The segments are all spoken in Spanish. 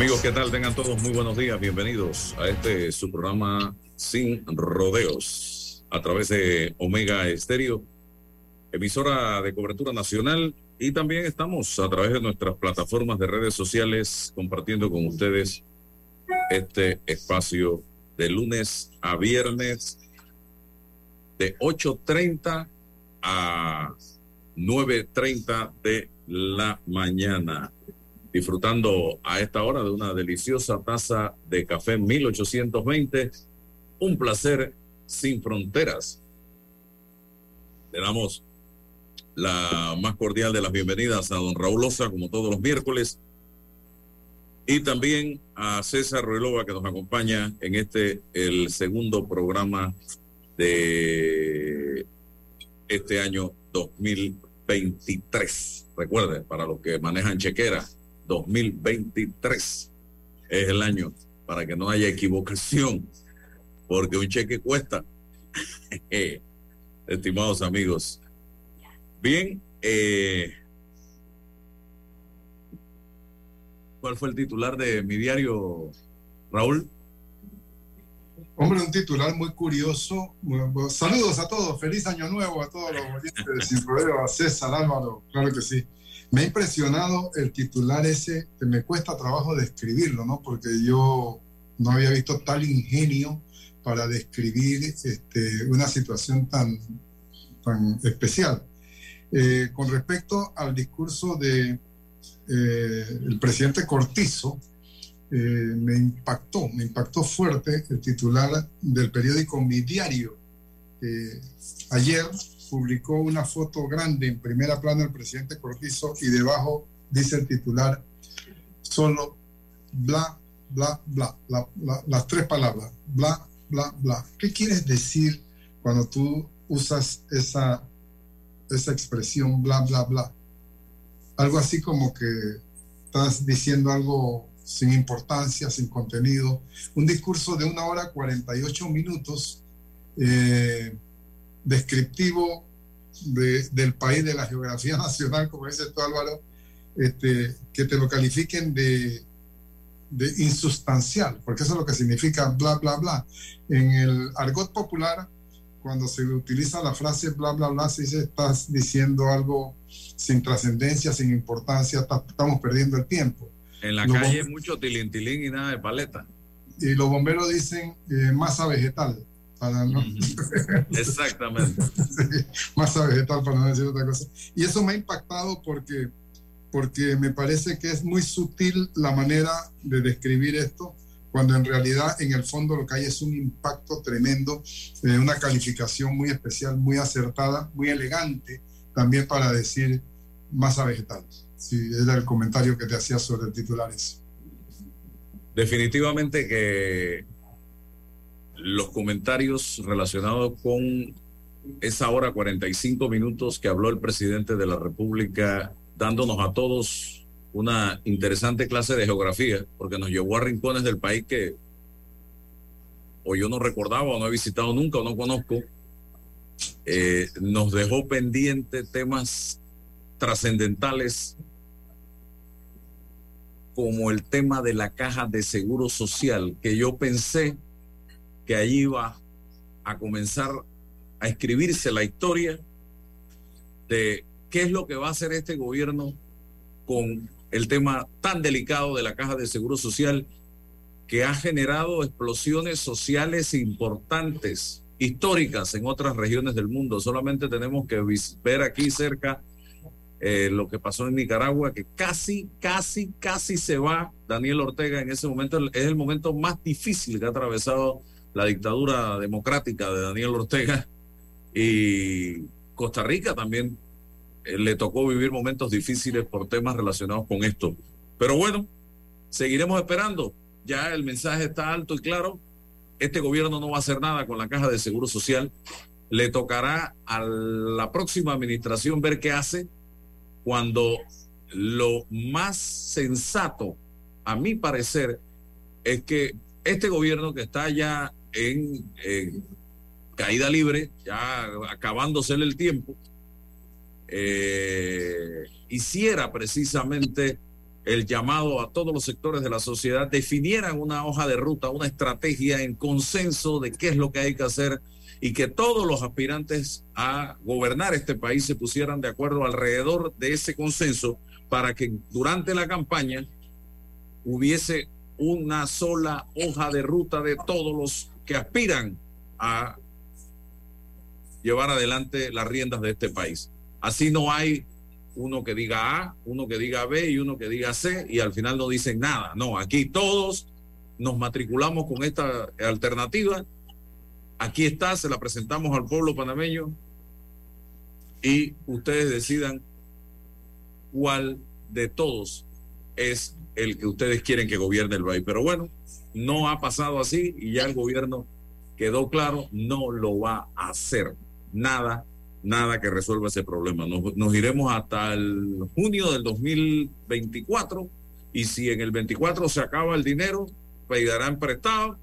Amigos, ¿qué tal? Tengan todos muy buenos días. Bienvenidos a este su programa Sin Rodeos a través de Omega Estéreo, emisora de cobertura nacional y también estamos a través de nuestras plataformas de redes sociales compartiendo con ustedes este espacio de lunes a viernes de 8.30 a 9.30 de la mañana disfrutando a esta hora de una deliciosa taza de café 1820. Un placer sin fronteras. Le damos la más cordial de las bienvenidas a don Raúl Osa, como todos los miércoles, y también a César Ruelova, que nos acompaña en este, el segundo programa de este año 2023. Recuerde, para los que manejan chequera, 2023 es el año para que no haya equivocación, porque un cheque cuesta. Estimados amigos. Bien, eh, ¿cuál fue el titular de mi diario, Raúl? Hombre, un titular muy curioso. Saludos a todos, feliz año nuevo a todos los oyentes de Sin a César Álvaro, claro que sí. Me ha impresionado el titular ese, que me cuesta trabajo describirlo, ¿no? Porque yo no había visto tal ingenio para describir este, una situación tan, tan especial. Eh, con respecto al discurso de eh, el presidente Cortizo, eh, me impactó, me impactó fuerte el titular del periódico Mi Diario. ayer publicó una foto grande en primera plana del presidente Cortizo y debajo dice el titular, solo bla, bla, bla, las tres palabras, bla, bla, bla. ¿Qué quieres decir cuando tú usas esa, esa expresión, bla, bla, bla? Algo así como que estás diciendo algo sin importancia, sin contenido. Un discurso de una hora 48 minutos. Eh, descriptivo del país, de la geografía nacional, como dice tú Álvaro, este, que te lo califiquen de, de insustancial, porque eso es lo que significa bla, bla, bla. En el argot popular, cuando se utiliza la frase bla, bla, bla, se dice estás diciendo algo sin trascendencia, sin importancia, estamos perdiendo el tiempo. En la calle mucho tilintilín y nada de paleta. Y los bomberos dicen eh, masa vegetal. Exactamente. masa vegetal, para no decir otra cosa. Y eso me ha impactado porque, porque me parece que es muy sutil la manera de describir esto, cuando en realidad en el fondo lo que hay es un impacto tremendo, eh, una calificación muy especial, muy acertada, muy elegante, también para decir masa vegetal. Sí, era el comentario que te hacía sobre el titular Definitivamente que los comentarios relacionados con esa hora 45 minutos que habló el presidente de la República, dándonos a todos una interesante clase de geografía, porque nos llevó a rincones del país que o yo no recordaba o no he visitado nunca o no conozco. Eh, nos dejó pendiente temas trascendentales como el tema de la caja de seguro social, que yo pensé que allí va a comenzar a escribirse la historia de qué es lo que va a hacer este gobierno con el tema tan delicado de la caja de seguro social que ha generado explosiones sociales importantes, históricas en otras regiones del mundo. Solamente tenemos que ver aquí cerca eh, lo que pasó en Nicaragua, que casi, casi, casi se va Daniel Ortega en ese momento. Es el momento más difícil que ha atravesado la dictadura democrática de Daniel Ortega y Costa Rica también eh, le tocó vivir momentos difíciles por temas relacionados con esto. Pero bueno, seguiremos esperando. Ya el mensaje está alto y claro. Este gobierno no va a hacer nada con la caja de seguro social. Le tocará a la próxima administración ver qué hace cuando lo más sensato, a mi parecer, es que este gobierno que está ya en, caída libre, ya acabándose el tiempo, eh, hiciera precisamente el llamado a todos los sectores de la sociedad definieran una hoja de ruta, una estrategia en consenso de qué es lo que hay que hacer y que todos los aspirantes a gobernar este país se pusieran de acuerdo alrededor de ese consenso para que durante la campaña hubiese una sola hoja de ruta de todos los que aspiran a llevar adelante las riendas de este país. Así no hay uno que diga A, uno que diga B y uno que diga C y al final no dicen nada. No, aquí todos nos matriculamos con esta alternativa. Aquí está, se la presentamos al pueblo panameño y ustedes decidan cuál de todos es el que ustedes quieren que gobierne el país. Pero bueno, no ha pasado así y ya el gobierno quedó claro, no lo va a hacer. Nada nada que resuelva ese problema. Nos, iremos hasta el junio del 2024 y si en el 24 se acaba el dinero, pedirán prestado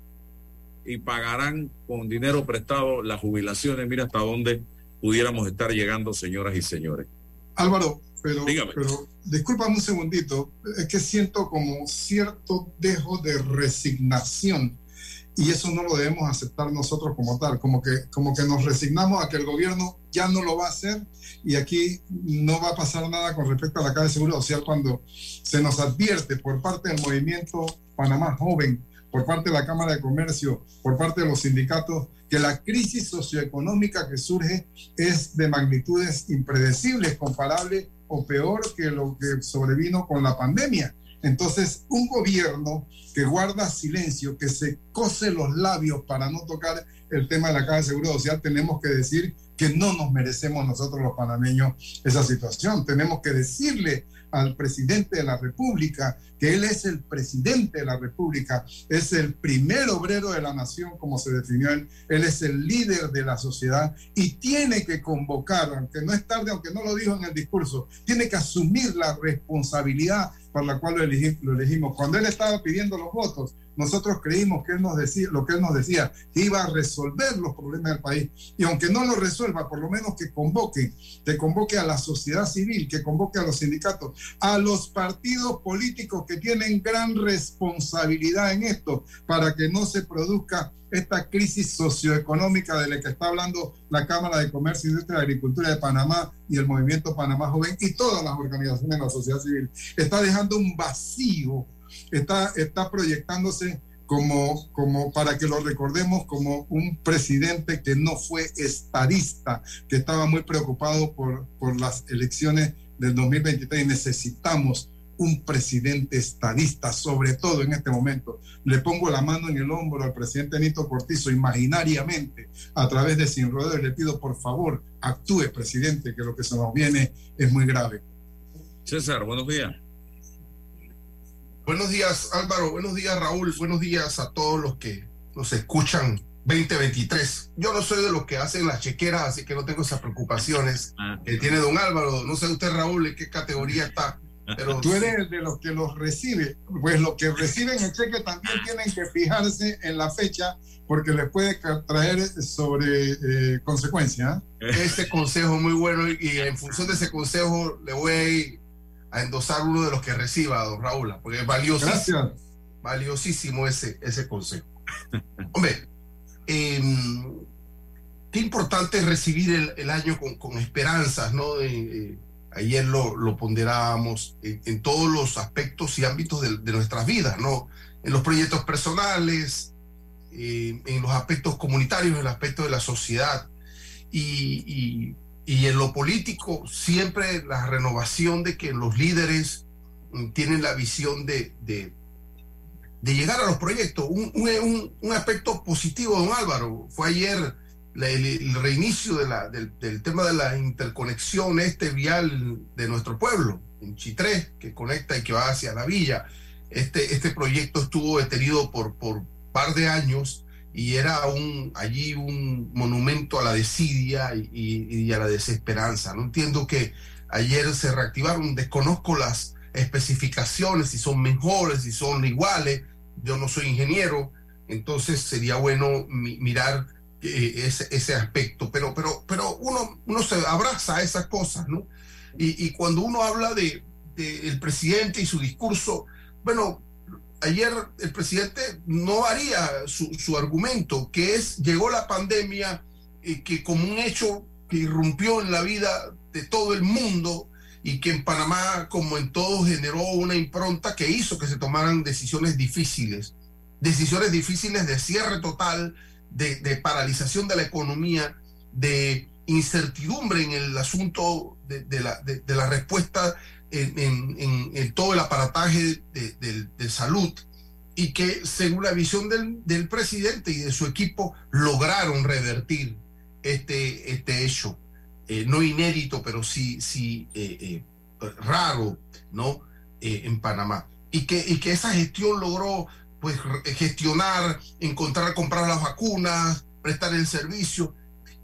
y pagarán con dinero prestado las jubilaciones. Mira hasta dónde pudiéramos estar llegando, señoras y señores. Álvaro, pero, pero discúlpame un segundito, es que siento como cierto dejo de resignación y eso no lo debemos aceptar nosotros como tal, como que, como que nos resignamos a que el gobierno ya no lo va a hacer y aquí no va a pasar nada con respecto a la Caja de Seguro Social cuando se nos advierte por parte del movimiento Panamá Joven, por parte de la Cámara de Comercio, por parte de los sindicatos, que la crisis socioeconómica que surge es de magnitudes impredecibles, comparable o peor que lo que sobrevino con la pandemia. Entonces, un gobierno que guarda silencio, que se cose los labios para no tocar el tema de la Caja de Seguro Social, tenemos que decir que no nos merecemos nosotros los panameños esa situación. Tenemos que decirle al presidente de la República que él es el presidente de la República, es el primer obrero de la nación, como se definió él, él es el líder de la sociedad y tiene que convocar, aunque no es tarde, aunque no lo dijo en el discurso, tiene que asumir la responsabilidad por la cual lo, elegimos. Cuando él estaba pidiendo los votos, nosotros creímos que él nos decía, lo que él nos decía, iba a resolver los problemas del país. Y aunque no lo resuelva, por lo menos que convoque, que convoque a la sociedad civil, que convoque a los sindicatos, a los partidos políticos que tienen gran responsabilidad en esto, para que no se produzca esta crisis socioeconómica de la que está hablando la Cámara de Comercio, Industria y Agricultura de Panamá y el Movimiento Panamá Joven y todas las organizaciones de la sociedad civil. Está dejando un vacío, está, está proyectándose como, como para que lo recordemos como un presidente que no fue estadista, que estaba muy preocupado por, por las elecciones del 2023 y necesitamos un presidente estadista, sobre todo en este momento. Le pongo la mano en el hombro al presidente Nito Cortizo imaginariamente a través de Sin Rodeo y le pido por favor actúe presidente, que lo que se nos viene es muy grave. César, buenos días. Buenos días Álvaro, buenos días Raúl, buenos días a todos los que nos escuchan 2023. Yo no soy de los que hacen las chequeras, así que no tengo esas preocupaciones ah. que tiene don Álvaro. No sé usted, Raúl, en qué categoría está. Pero tú eres de los que los recibe. Pues los que reciben el cheque también tienen que fijarse en la fecha porque les puede traer sobre eh, consecuencias. Este consejo muy bueno y en función de ese consejo le voy a endosar uno de los que reciba, don Raúl, porque es valiosísimo. Valiosísimo ese, ese consejo. Hombre, em, qué importante es recibir el, año con, esperanzas, ¿no? Eh, ayer lo, lo ponderábamos en, todos los aspectos y ámbitos de, nuestras vidas, ¿no? En los proyectos personales, eh, en los aspectos comunitarios, en el aspecto de la sociedad. Y, en lo político, siempre la renovación de que los líderes mm, tienen la visión de, de, llegar a los proyectos. Un, un, un aspecto positivo, don Álvaro, fue ayer el, reinicio del, tema de la interconexión este vial de nuestro pueblo, en Chitré, que conecta y que va hacia la villa. Este, este proyecto estuvo detenido por, por par de años y era allí un monumento a la desidia y, a la desesperanza. No entiendo que ayer se reactivaron, desconozco las especificaciones, si son mejores, si son iguales, yo no soy ingeniero, entonces sería bueno mirar ese, ese, aspecto, pero, pero, pero uno, uno se abraza a esas cosas, ¿no? Y, y, cuando uno habla de, presidente y su discurso, bueno, ayer el presidente no varía su, su argumento, que es, llegó la pandemia, eh, que como un hecho que irrumpió en la vida de todo el mundo y que en Panamá, como en todo, generó una impronta que hizo que se tomaran decisiones difíciles, decisiones difíciles de cierre total, de, paralización de la economía, de incertidumbre en el asunto de, la, de la, respuesta en, en, en, todo el aparataje de, salud y que según la visión del, del, presidente y de su equipo lograron revertir este, este hecho, eh, no inédito, pero sí, sí eh, eh, raro, ¿no? en Panamá. Y que, y que esa gestión logró pues gestionar, encontrar, comprar las vacunas, prestar el servicio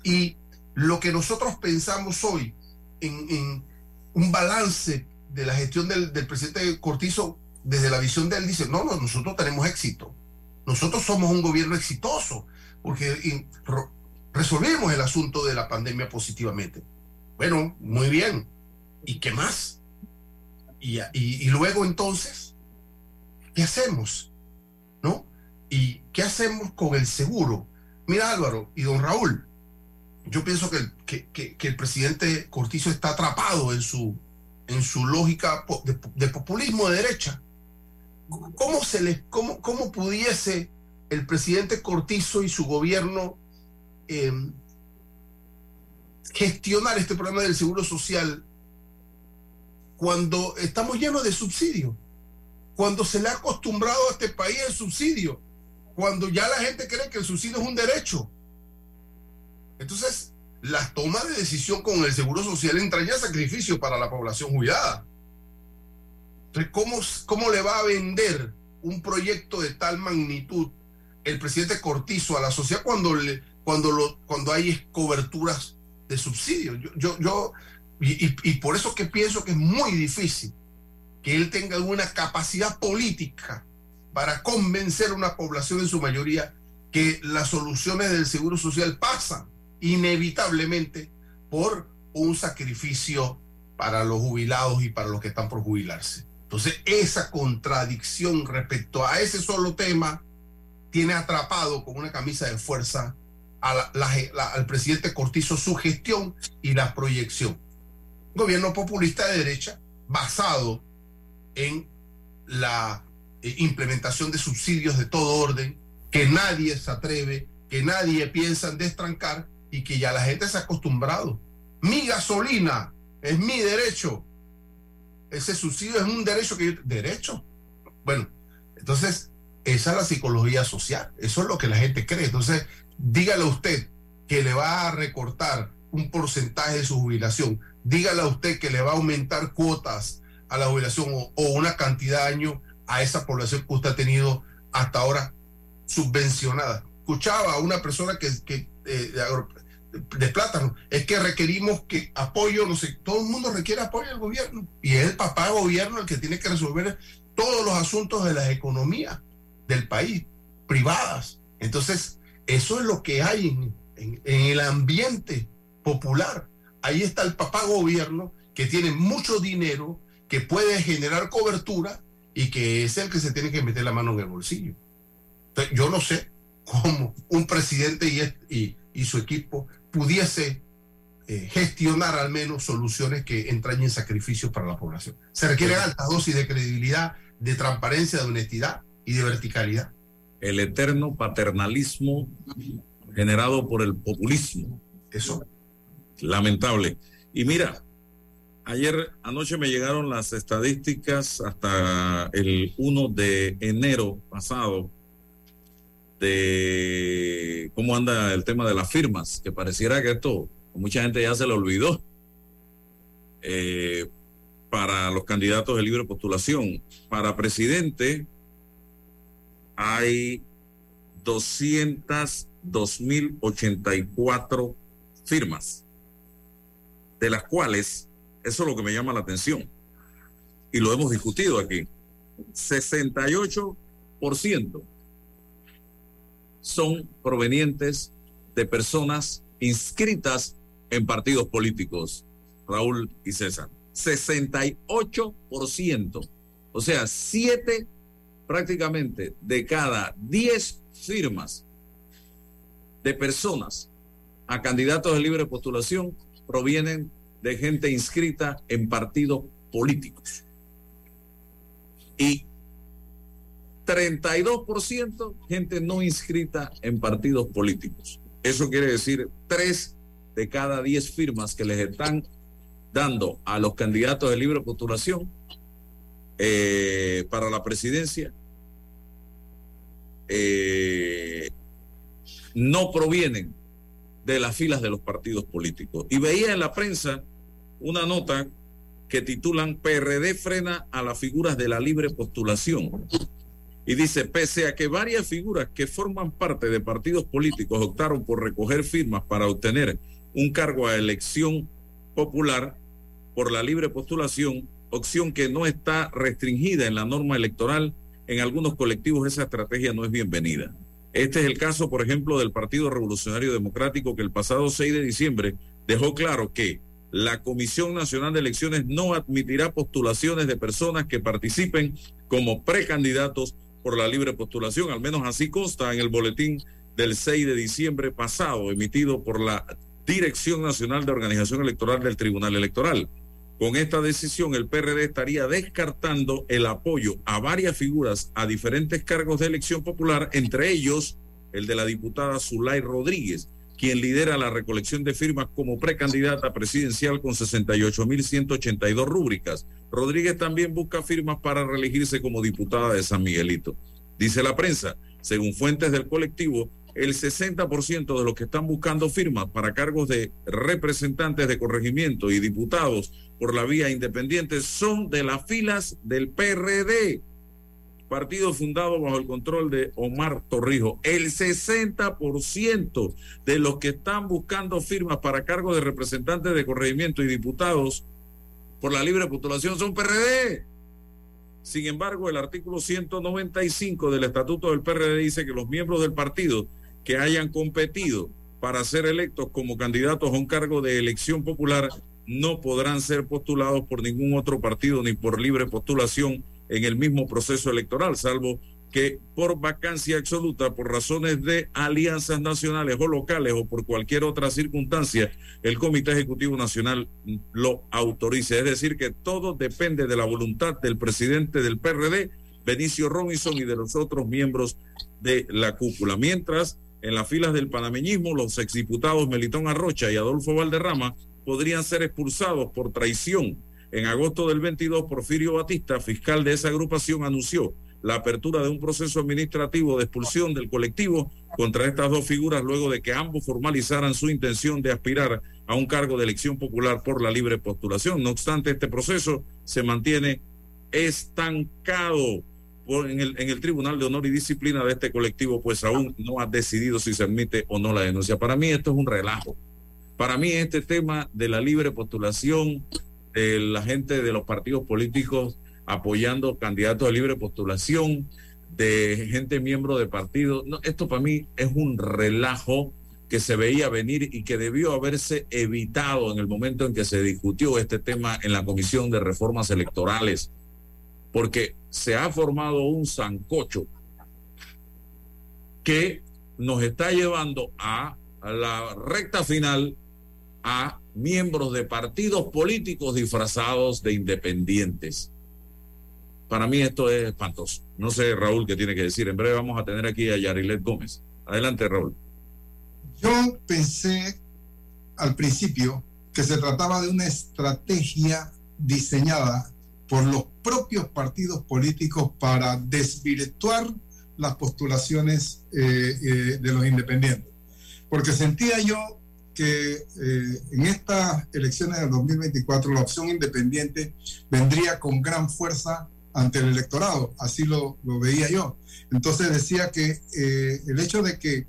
y lo que nosotros pensamos hoy en, un balance de la gestión del, presidente Cortizo desde la visión de él dice, no, no, nosotros tenemos éxito. Nosotros somos un gobierno exitoso porque resolvimos el asunto de la pandemia positivamente. Bueno, muy bien. ¿Y qué más? Y, y, y luego entonces, ¿qué hacemos? ¿Y qué hacemos con el seguro? Mira Álvaro y don Raúl, yo pienso que, que, el presidente Cortizo está atrapado en su, en su lógica de, populismo de derecha. ¿Cómo, se le, cómo, cómo pudiese el presidente Cortizo y su gobierno em, gestionar este problema del seguro social cuando estamos llenos de subsidios? Cuando se le ha acostumbrado a este país el subsidio, cuando ya la gente cree que el subsidio es un derecho entonces, la toma de decisión con el Seguro Social entraña sacrificio para la población jubilada. Entonces, ¿cómo, ¿cómo le va a vender un proyecto de tal magnitud el presidente Cortizo a la sociedad cuando, le, cuando, lo, cuando hay coberturas de subsidio? Yo, yo, yo y, y, por eso que pienso que es muy difícil que él tenga alguna capacidad política para convencer a una población en su mayoría que las soluciones del Seguro Social pasan inevitablemente por un sacrificio para los jubilados y para los que están por jubilarse. Entonces, esa contradicción respecto a ese solo tema tiene atrapado con una camisa de fuerza al presidente Cortizo su gestión y la proyección. Gobierno populista de derecha basado en la eh, implementación de subsidios de todo orden que nadie se atreve, que nadie piensa en destrancar y que ya la gente se ha acostumbrado. Mi gasolina es mi derecho. Ese subsidio es un derecho que yo... ¿Derecho? Bueno, entonces, esa es la psicología social. Eso es lo que la gente cree. Entonces, dígale a usted que le va a recortar un porcentaje de su jubilación. Dígale a usted que le va a aumentar cuotas a la jubilación o, una cantidad de años a esa población que usted ha tenido hasta ahora subvencionada. Escuchaba a una persona que, que eh, de plátano. Es que requerimos que apoyo, no sé, todo el mundo requiere apoyo del gobierno. Y es el papá gobierno el que tiene que resolver todos los asuntos de las economías del país, privadas. Entonces, eso es lo que hay en, en, el ambiente popular. Ahí está el papá gobierno que tiene mucho dinero, que puede generar cobertura y que es el que se tiene que meter la mano en el bolsillo. Entonces, yo no sé cómo un presidente y, y, y su equipo pudiese eh, gestionar al menos soluciones que entrañen sacrificios para la población. Se requiere alta dosis de credibilidad, de transparencia, de honestidad y de verticalidad. El eterno paternalismo generado por el populismo. Eso. Lamentable. Y mira, ayer anoche me llegaron las estadísticas hasta el 1 de enero pasado de cómo anda el tema de las firmas, que pareciera que esto mucha gente ya se lo olvidó. Eh, para los candidatos de libre postulación. Para presidente hay 202.084 firmas, de las cuales, eso es lo que me llama la atención, y lo hemos discutido aquí, 68% son provenientes de personas inscritas en partidos políticos, Raúl y César. 68%. O sea, 7 prácticamente de cada 10 firmas de personas a candidatos de libre postulación provienen de gente inscrita en partidos políticos. Y 32% gente no inscrita en partidos políticos. Eso quiere decir 3 de cada 10 firmas que les están dando a los candidatos de libre postulación eh, para la presidencia eh, no provienen de las filas de los partidos políticos. Y veía en la prensa una nota que titulan PRD frena a las figuras de la libre postulación. Y dice, pese a que varias figuras que forman parte de partidos políticos optaron por recoger firmas para obtener un cargo a elección popular por la libre postulación, opción que no está restringida en la norma electoral, en algunos colectivos esa estrategia no es bienvenida. Este es el caso, por ejemplo, del Partido Revolucionario Democrático que el pasado 6 de diciembre dejó claro que la Comisión Nacional de Elecciones no admitirá postulaciones de personas que participen como precandidatos por la libre postulación. Al menos así consta en el boletín del 6 de diciembre pasado, emitido por la Dirección Nacional de Organización Electoral del Tribunal Electoral. Con esta decisión, el PRD estaría descartando el apoyo a varias figuras a diferentes cargos de elección popular, entre ellos el de la diputada Zulay Rodríguez, quien lidera la recolección de firmas como precandidata presidencial con 68.182 rúbricas. Rodríguez también busca firmas para reelegirse como diputada de San Miguelito. Dice la prensa, según fuentes del colectivo, el 60% de los que están buscando firmas para cargos de representantes de corregimiento y diputados por la vía independiente son de las filas del PRD, partido fundado bajo el control de Omar Torrijos. El 60% de los que están buscando firmas para cargos de representantes de corregimiento y diputados por la libre postulación son PRD. Sin embargo, el artículo 195 del Estatuto del PRD dice que los miembros del partido que hayan competido para ser electos como candidatos a un cargo de elección popular no podrán ser postulados por ningún otro partido ni por libre postulación en el mismo proceso electoral, salvo que por vacancia absoluta, por razones de alianzas nacionales o locales o por cualquier otra circunstancia, el Comité Ejecutivo Nacional lo autorice. Es decir, que todo depende de la voluntad del presidente del PRD, Benicio Robinson, y de los otros miembros de la cúpula. Mientras en las filas del panameñismo, los exdiputados Melitón Arrocha y Adolfo Valderrama podrían ser expulsados por traición. En agosto del 22, Porfirio Batista, fiscal de esa agrupación, anunció la apertura de un proceso administrativo de expulsión del colectivo contra estas dos figuras luego de que ambos formalizaran su intención de aspirar a un cargo de elección popular por la libre postulación. No obstante, este proceso se mantiene estancado en el, en el Tribunal de Honor y Disciplina de este colectivo, pues aún no ha decidido si se admite o no la denuncia. Para mí esto es un relajo. Para mí este tema de la libre postulación, de la gente de los partidos políticos apoyando candidatos de libre postulación, de gente miembro de partidos, no, esto para mí es un relajo que se veía venir y que debió haberse evitado en el momento en que se discutió este tema en la Comisión de Reformas Electorales porque se ha formado un zancocho que nos está llevando a, la recta final a miembros de partidos políticos disfrazados de independientes. Para mí esto es espantoso. No sé, Raúl, qué tiene que decir. En breve vamos a tener aquí a Yarilet Gómez. Adelante, Raúl. Yo pensé al principio que se trataba de una estrategia diseñada por los propios partidos políticos para desvirtuar las postulaciones eh, eh, de los independientes. Porque sentía yo que eh, en estas elecciones del 2024 la opción independiente vendría con gran fuerza ante el electorado, así lo, lo veía yo. Entonces decía que el hecho de que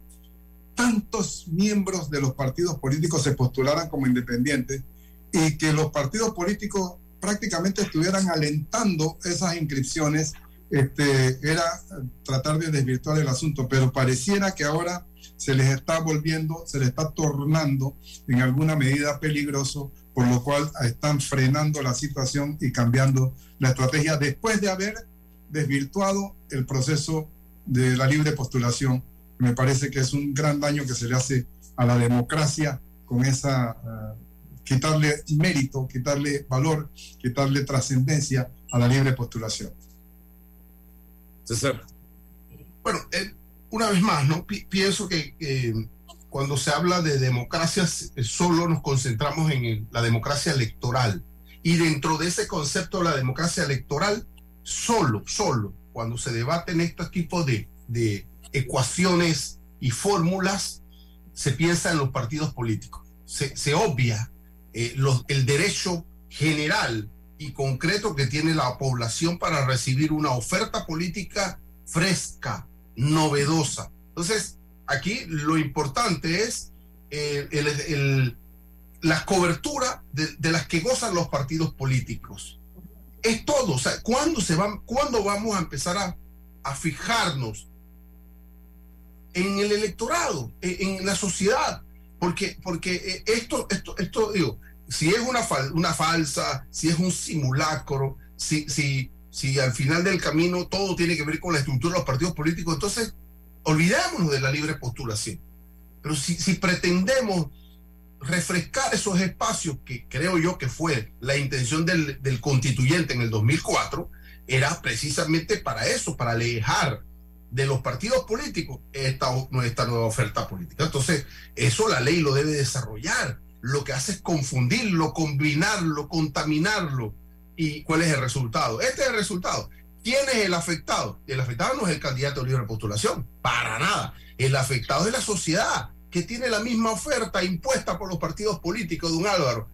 tantos miembros de los partidos políticos se postularan como independientes y que los partidos políticos prácticamente estuvieran alentando esas inscripciones, este, era tratar de desvirtuar el asunto, pero pareciera que ahora se les está volviendo, se les está tornando en alguna medida peligroso por lo cual están frenando la situación y cambiando la estrategia después de haber desvirtuado el proceso de la libre postulación. Me parece que es un gran daño que se le hace a la democracia con esa, eh, quitarle mérito, quitarle valor, quitarle trascendencia a la libre postulación. César. Bueno, eh, una vez más, ¿no? pienso que cuando se habla de democracias, eh, solo nos concentramos en la democracia electoral. Y dentro de ese concepto de la democracia electoral, solo, solo, cuando se debaten estos tipos de, de ecuaciones y fórmulas, se piensa en los partidos políticos. Se, se obvia eh, los, el derecho general y concreto que tiene la población para recibir una oferta política fresca, novedosa. Entonces, aquí lo importante es eh, la cobertura de, las que gozan los partidos políticos. Es todo. O sea, ¿cuándo, se van, ¿cuándo vamos a empezar a, a fijarnos en el electorado, en, la sociedad? Porque, porque eh, esto, esto, esto, digo, si es una, una falsa, si es un simulacro, si, si, si al final del camino todo tiene que ver con la estructura de los partidos políticos, entonces olvidémonos de la libre postulación. Pero si, pretendemos refrescar esos espacios que creo yo que fue la intención del, del, constituyente en el 2004, era precisamente para eso, para alejar de los partidos políticos esta, esta nueva oferta política. Entonces, eso la ley lo debe desarrollar. Lo que hace es confundirlo, combinarlo, contaminarlo. ¿Y cuál es el resultado? Este es el resultado. ¿Quién es el afectado? El afectado no es el candidato de postulación, para nada. El afectado es la sociedad, que tiene la misma oferta impuesta por los partidos políticos, don Álvaro.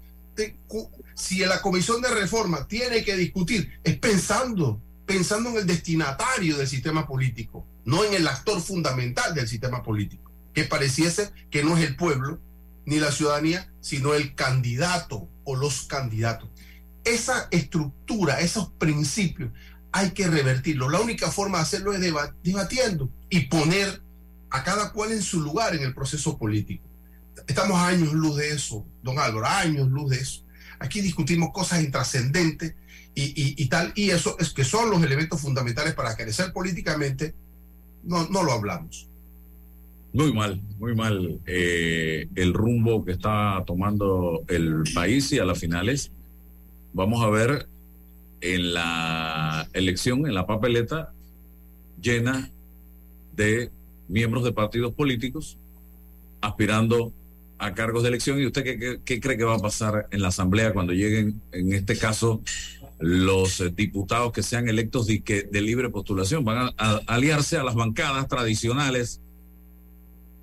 Si la comisión de reforma tiene que discutir, es pensando, pensando en el destinatario del sistema político, no en el actor fundamental del sistema político, que pareciese que no es el pueblo ni la ciudadanía, sino el candidato o los candidatos. Esa estructura, esos principios, hay que revertirlo. La única forma de hacerlo es debatiendo y poner a cada cual en su lugar en el proceso político. Estamos años luz de eso, don Álvaro, años luz de eso. Aquí discutimos cosas intrascendentes y, y, tal, y eso es que son los elementos fundamentales para crecer políticamente, no, no lo hablamos. Muy mal, muy mal eh, el rumbo que está tomando el país y a las finales vamos a ver en la elección, en la papeleta, llena de miembros de partidos políticos aspirando a cargos de elección. ¿Y usted qué, cree que va a pasar en la Asamblea cuando lleguen, en este caso, los eh, diputados que sean electos de, de libre postulación? Van a, aliarse a las bancadas tradicionales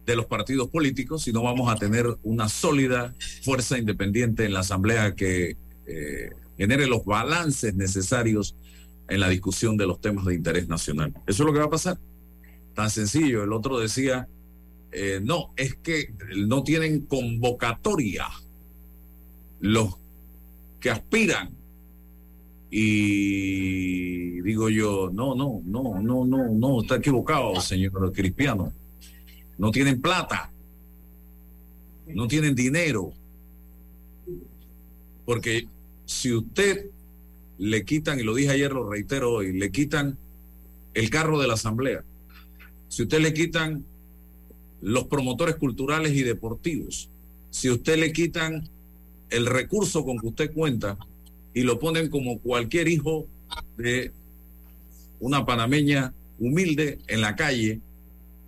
de los partidos políticos y no vamos a tener una sólida fuerza independiente en la Asamblea que eh, genere los balances necesarios en la discusión de los temas de interés nacional. Eso es lo que va a pasar. Tan sencillo. El otro decía, eh, no, es que no tienen convocatoria los que aspiran. Y digo yo, no, no, no, no, no, no, está equivocado, señor Cristiano. No tienen plata, no tienen dinero. Porque si usted le quitan, y lo dije ayer, lo reitero hoy, le quitan el carro de la asamblea, si usted le quitan los promotores culturales y deportivos, si usted le quitan el recurso con que usted cuenta y lo ponen como cualquier hijo de una panameña humilde en la calle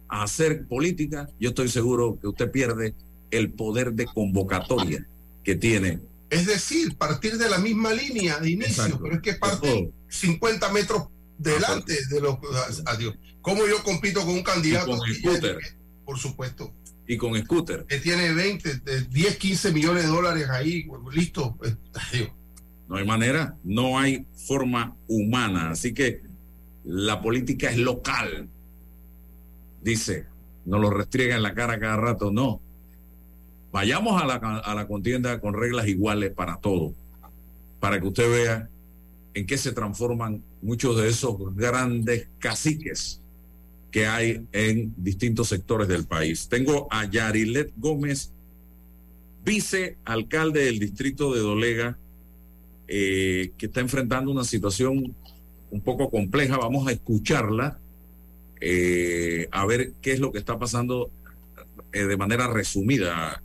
a hacer política, yo estoy seguro que usted pierde el poder de convocatoria que tiene es decir, partir de la misma línea de inicio, pero es que parte 50 metros delante de los... Adiós. ¿Cómo yo compito con un candidato? con scooter. por supuesto. Y con scooter. Que tiene 20, 10, 15 millones de dólares ahí, listo. Pues, adiós. No hay manera, no hay forma humana. Así que la política es local. Dice, no lo restriega en la cara cada rato, no Vayamos a la, a la contienda con reglas iguales para todos, para que usted vea en qué se transforman muchos de esos grandes caciques que hay en distintos sectores del país. Tengo a Yarilet Gómez vicealcalde del distrito de Dolega, eh, que está enfrentando una situación un poco compleja. Vamos a escucharla, eh, a ver qué es lo que está pasando eh, de manera resumida.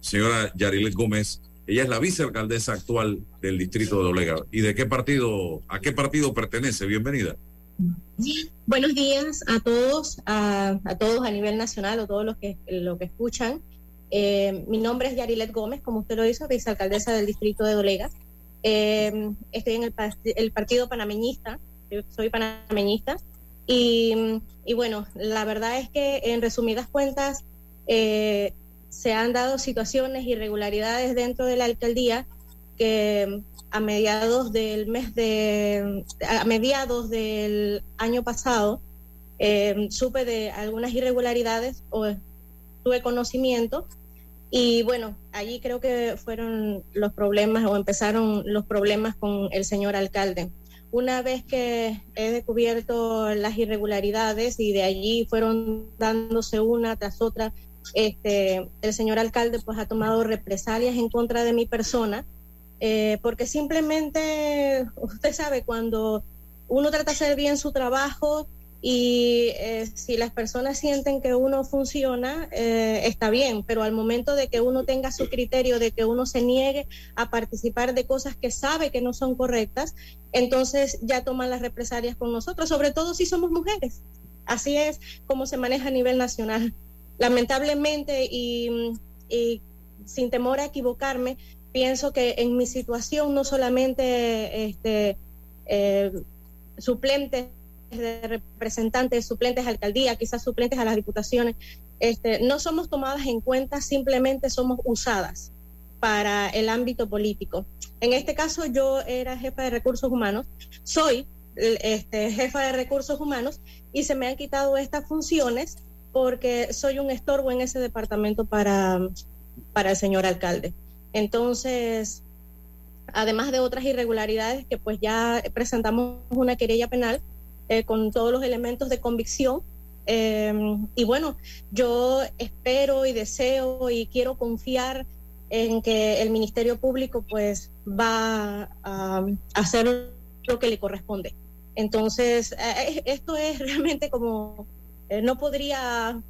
señora Yarilet Gómez, ella es la vicealcaldesa actual del distrito de Dolega. ¿Y de qué partido, a qué partido pertenece? Bienvenida. Buenos días a todos, a, todos a nivel nacional, a todos los que, lo que escuchan. Eh, mi nombre es Yarilet Gómez, como usted lo hizo, vicealcaldesa del distrito de Dolega. Eh, estoy en el, partido panameñista, soy panameñista. Y, bueno, la verdad es que en resumidas cuentas eh, se han dado situaciones, irregularidades dentro de la alcaldía que a mediados del mes de, a mediados del año pasado, eh, supe de algunas irregularidades o tuve conocimiento y bueno, allí creo que fueron los problemas o empezaron los problemas con el señor alcalde. Una vez que he descubierto las irregularidades y de allí fueron dándose una tras otra, este, el señor alcalde pues ha tomado represalias en contra de mi persona eh, porque simplemente, usted sabe, cuando uno trata de hacer bien su trabajo y eh, si las personas sienten que uno funciona, eh, está bien, pero al momento de que uno tenga su criterio, de que uno se niegue a participar de cosas que sabe que no son correctas, entonces ya toman las represalias con nosotros, sobre todo si somos mujeres. Así es como se maneja a nivel nacional. Lamentablemente y sin temor a equivocarme, pienso que en mi situación no solamente este, eh, suplentes de representantes, suplentes de alcaldía, quizás suplentes a las diputaciones, este, no somos tomadas en cuenta, simplemente somos usadas para el ámbito político. En este caso yo era jefa de recursos humanos, soy este, jefa de recursos humanos y se me han quitado estas funciones porque soy un estorbo en ese departamento para, para el señor alcalde. Entonces, además de otras irregularidades que pues ya presentamos una querella penal eh, con todos los elementos de convicción. Em, y bueno, yo espero y deseo y quiero confiar en que el Ministerio Público pues va a, hacer lo que le corresponde. Entonces, eh, esto es realmente como, eh, no podría,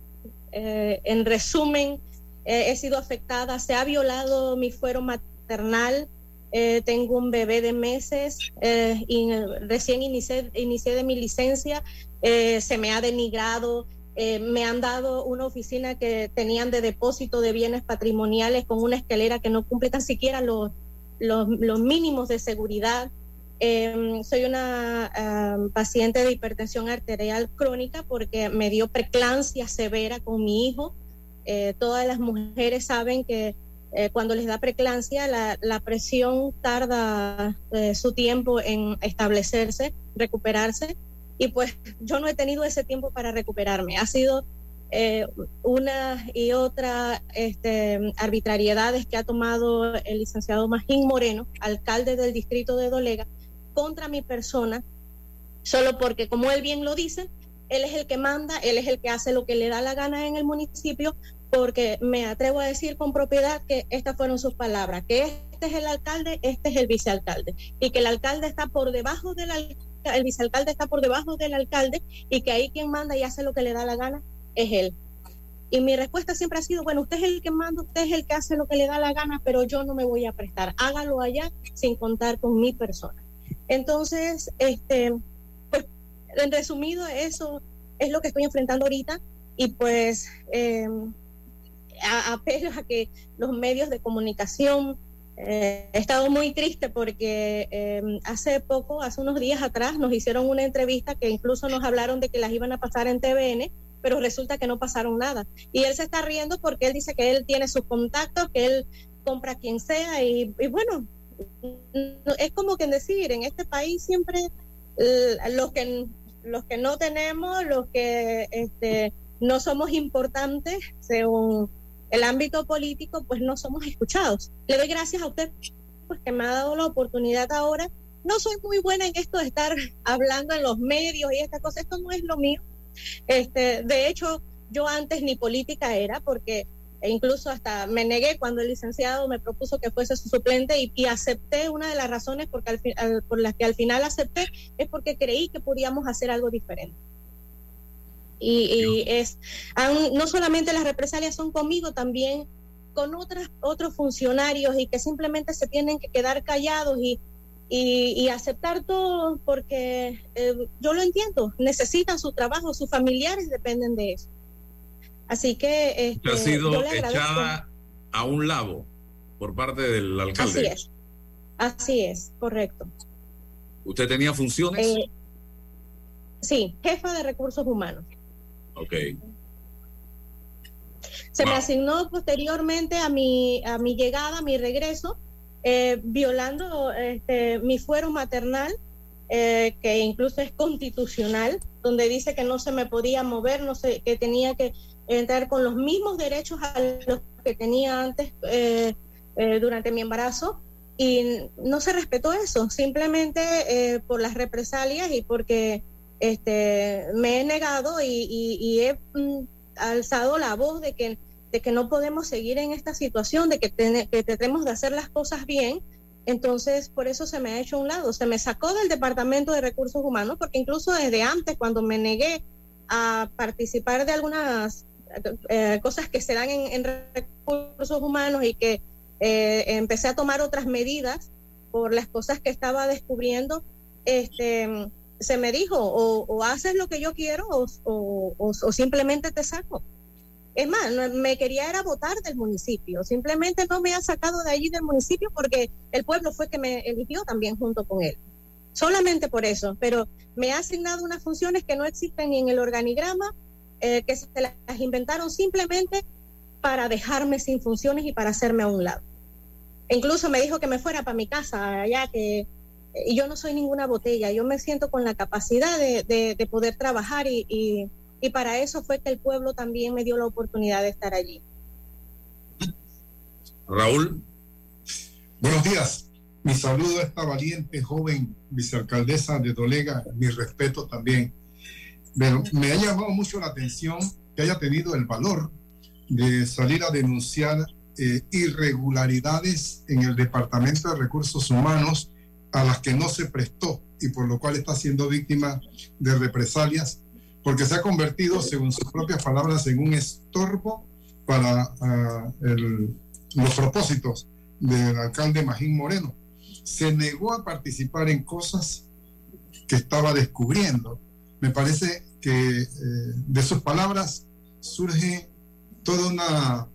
en resumen, eh, he sido afectada, se ha violado mi fuero maternal, eh, tengo un bebé de meses, eh, y recién inicié, inicié de mi licencia, se me ha denigrado, me han dado una oficina que tenían de depósito de bienes patrimoniales con una escalera que no cumple tan siquiera los, los, los mínimos de seguridad. soy una paciente de hipertensión arterial crónica porque me dio preclancia severa con mi hijo eh, todas las mujeres saben que eh, cuando les da preclancia, la, presión tarda eh, su tiempo en establecerse, recuperarse, y pues yo no he tenido ese tiempo para recuperarme. Ha sido una y otra este, arbitrariedades que ha tomado el licenciado Magín Moreno, alcalde del distrito de Dolega, contra mi persona, solo porque, como él bien lo dice, él es el que manda, él es el que hace lo que le da la gana en el municipio, porque me atrevo a decir con propiedad que estas fueron sus palabras, que este es el alcalde, este es el vicealcalde, y que el alcalde está por debajo del el vicealcalde está por debajo del alcalde, y que ahí quien manda y hace lo que le da la gana es él. Y mi respuesta siempre ha sido, bueno, usted es el que manda, usted es el que hace lo que le da la gana, pero yo no me voy a prestar. Hágalo allá sin contar con mi persona. Entonces, este, pues, en resumido, eso es lo que estoy enfrentando ahorita. Y pues eh, apelo a que los medios de comunicación eh, he estado muy triste porque em, hace poco, hace unos días atrás, nos hicieron una entrevista que incluso nos hablaron de que las iban a pasar en TVN, pero resulta que no pasaron nada. Y él se está riendo porque él dice que él tiene sus contactos, que él compra a quien sea y, bueno, es como que decir, en este país siempre los que los que no tenemos, los que este, no somos importantes, según el ámbito político, pues no somos escuchados. Le doy gracias a usted pues que me ha dado la oportunidad ahora. No soy muy buena en esto de estar hablando en los medios y estas cosas, esto no es lo mío. Este, de hecho, yo antes ni política era porque incluso hasta me negué cuando el licenciado me propuso que fuese su suplente y, acepté una de las razones porque por las que al final acepté es porque creí que podíamos hacer algo diferente. Y, es, no solamente las represalias son conmigo, también con otras, otros funcionarios y que simplemente se tienen que quedar callados y, y, aceptar todo porque eh, yo lo entiendo, necesitan su trabajo, sus familiares dependen de eso. Así que... Este, ha sido echada a un lado por parte del alcalde. Así es, así es, correcto. ¿Usted tenía funciones? Eh, sí, jefa de recursos humanos. Ok. Se me asignó posteriormente a mi, a mi llegada, a mi regreso, eh, violando este, mi fuero maternal, eh, que incluso es constitucional, donde dice que no se me podía mover, no sé, que tenía que entrar con los mismos derechos a los que tenía antes eh, durante mi embarazo. Y no se respetó eso, simplemente por las represalias y porque este, me he negado y, he mm, alzado la voz de que, de que no podemos seguir en esta situación, de que, que tenemos de hacer las cosas bien. Entonces, por eso se me ha hecho un lado, se me sacó del Departamento de Recursos Humanos, porque incluso desde antes, cuando me negué a participar de algunas eh, cosas que se dan en, recursos humanos y que eh, empecé a tomar otras medidas por las cosas que estaba descubriendo, este, se me dijo, o, haces lo que yo quiero o, simplemente te saco. Es más, me quería era votar del municipio, simplemente no me ha sacado de allí del municipio porque el pueblo fue que me eligió también junto con él. Solamente por eso, pero me ha asignado unas funciones que no existen en el organigrama, eh, que se las inventaron simplemente para dejarme sin funciones y para hacerme a un lado. incluso me dijo que me fuera para mi casa, allá que yo no soy ninguna botella, yo me siento con la capacidad de, poder trabajar y, para eso fue que el pueblo también me dio la oportunidad de estar allí. Raúl. Buenos días. Mi saludo a esta valiente joven vicealcaldesa de Dolega, mi respeto también. Pero me ha llamado mucho la atención que haya tenido el valor de salir a denunciar eh, irregularidades en el Departamento de Recursos Humanos a las que no se prestó y por lo cual está siendo víctima de represalias, porque se ha convertido, según sus propias palabras, en un estorbo para ah, los propósitos del alcalde Magín Moreno. Se negó a participar en cosas que estaba descubriendo. Me parece que eh, de sus palabras surge toda una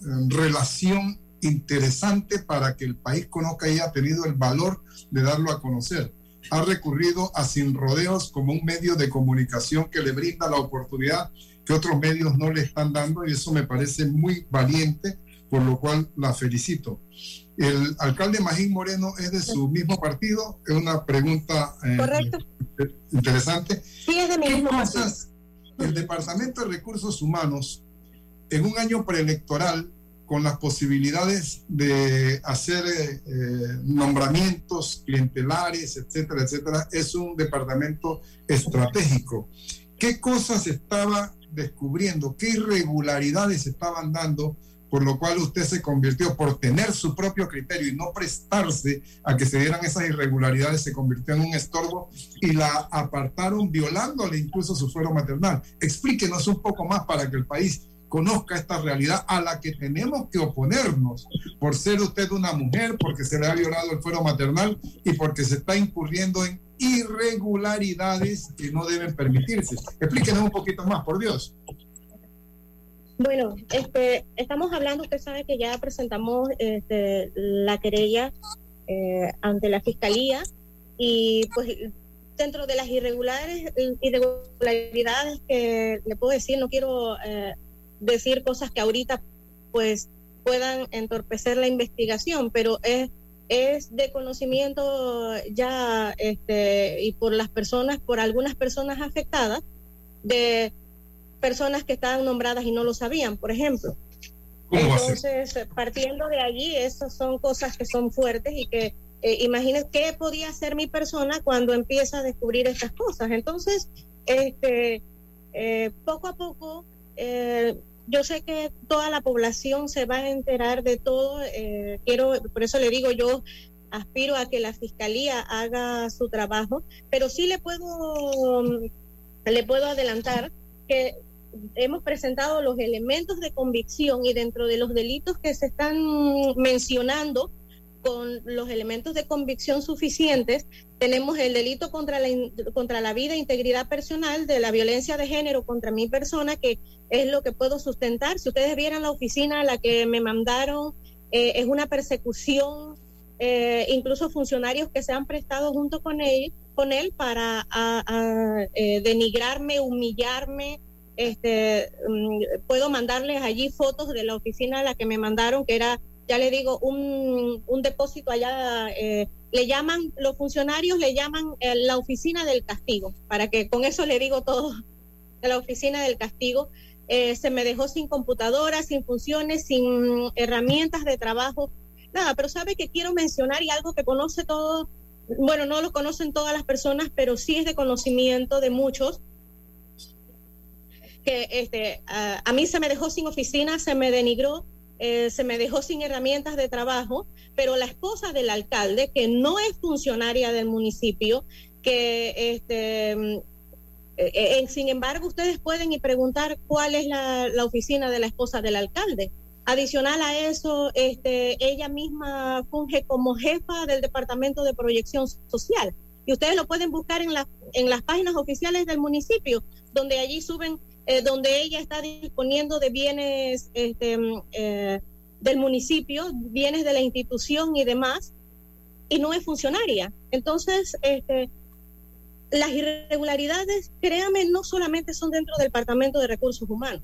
eh, relación interesante para que el país conozca y haya tenido el valor de darlo a conocer. Ha recurrido a Sin Rodeos como un medio de comunicación que le brinda la oportunidad que otros medios no le están dando y eso me parece muy valiente, por lo cual la felicito. El alcalde Magín Moreno es de su mismo partido, es una pregunta eh, interesante. Sí, es de mi mismo partido. El Departamento de Recursos Humanos, en un año preelectoral, con las posibilidades de hacer eh, eh, nombramientos clientelares, etcétera, etcétera, es un departamento estratégico. ¿Qué cosas estaba descubriendo? ¿Qué irregularidades estaban dando? Por lo cual usted se convirtió, por tener su propio criterio y no prestarse a que se dieran esas irregularidades, se convirtió en un estorbo y la apartaron violándole incluso su fuero maternal. Explíquenos un poco más para que el país conozca esta realidad a la que tenemos que oponernos por ser usted una mujer, porque se le ha violado el fuero maternal y porque se está incurriendo en irregularidades que no deben permitirse. Explíquenos un poquito más, por Dios. Bueno, este, estamos hablando, usted sabe que ya presentamos este, la querella eh, ante la fiscalía y pues dentro de las irregularidades, irregularidades que le puedo decir, no quiero eh, decir cosas que ahorita pues puedan entorpecer la investigación, pero es, es de conocimiento ya este, y por las personas, por algunas personas afectadas, de personas que estaban nombradas y no lo sabían, por ejemplo. Entonces, partiendo de allí, esas son cosas que son fuertes y que eh, imaginen qué podía hacer mi persona cuando empieza a descubrir estas cosas. Entonces, este, eh, poco a poco eh, yo sé que toda la población se va a enterar de todo. Eh, quiero, por eso le digo, yo aspiro a que la fiscalía haga su trabajo, pero sí le puedo, le puedo adelantar que hemos presentado los elementos de convicción y dentro de los delitos que se están mencionando, con los elementos de convicción suficientes, tenemos el delito contra la, contra la vida e integridad personal de la violencia de género contra mi persona, que es lo que puedo sustentar. Si ustedes vieran la oficina a la que me mandaron, eh, es una persecución, eh, incluso funcionarios que se han prestado junto con él, con él para eh, denigrarme, humillarme, este, mm, puedo mandarles allí fotos de la oficina a la que me mandaron, que era, ya le digo, un, un depósito allá, eh, le llaman, los funcionarios le llaman eh, la oficina del castigo, para que con eso le digo todo, la oficina del castigo. Eh, se me dejó sin computadora, sin funciones, sin herramientas de trabajo, nada, pero sabe que quiero mencionar y algo que conoce todo, bueno, no lo conocen todas las personas, pero sí es de conocimiento de muchos, que este, a, mí se me dejó sin oficina, se me denigró, eh, se me dejó sin herramientas de trabajo, pero la esposa del alcalde, que no es funcionaria del municipio, que este, eh, eh, sin embargo ustedes pueden y preguntar cuál es la, la, oficina de la esposa del alcalde. Adicional a eso, este, ella misma funge como jefa del Departamento de Proyección Social. Y ustedes lo pueden buscar en, la, en las páginas oficiales del municipio, donde allí suben eh, donde ella está disponiendo de bienes este, mm, eh, del municipio, bienes de la institución y demás, y no es funcionaria. Entonces, este, las irregularidades, créame, no solamente son dentro del Departamento de Recursos Humanos.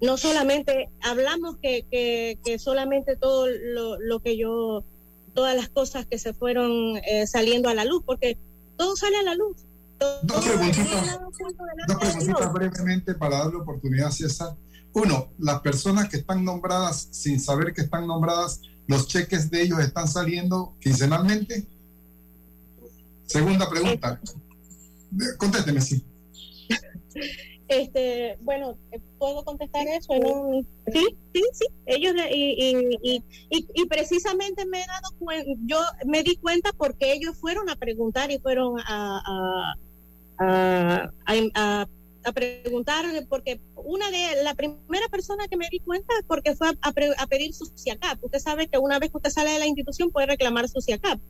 No solamente hablamos que, que, solamente todo lo, que yo, todas las cosas que se fueron eh, saliendo a la luz, porque todo sale a la luz. Dos preguntitas, dos preguntitas brevemente para darle oportunidad a César. Uno, las personas que están nombradas sin saber que están nombradas, los cheques de ellos están saliendo quincenalmente. Segunda pregunta. Contésteme, sí. Este, bueno, puedo contestar eso sí, sí, sí. Ellos y, y, y, y, precisamente me he dado cuenta, yo me di cuenta porque ellos fueron a preguntar y fueron a, a, a, a, preguntar, porque una de la primera persona que me di cuenta porque fue a, pedir su CIACAP. Usted sabe que una vez que usted sale de la institución puede reclamar su CIACAP,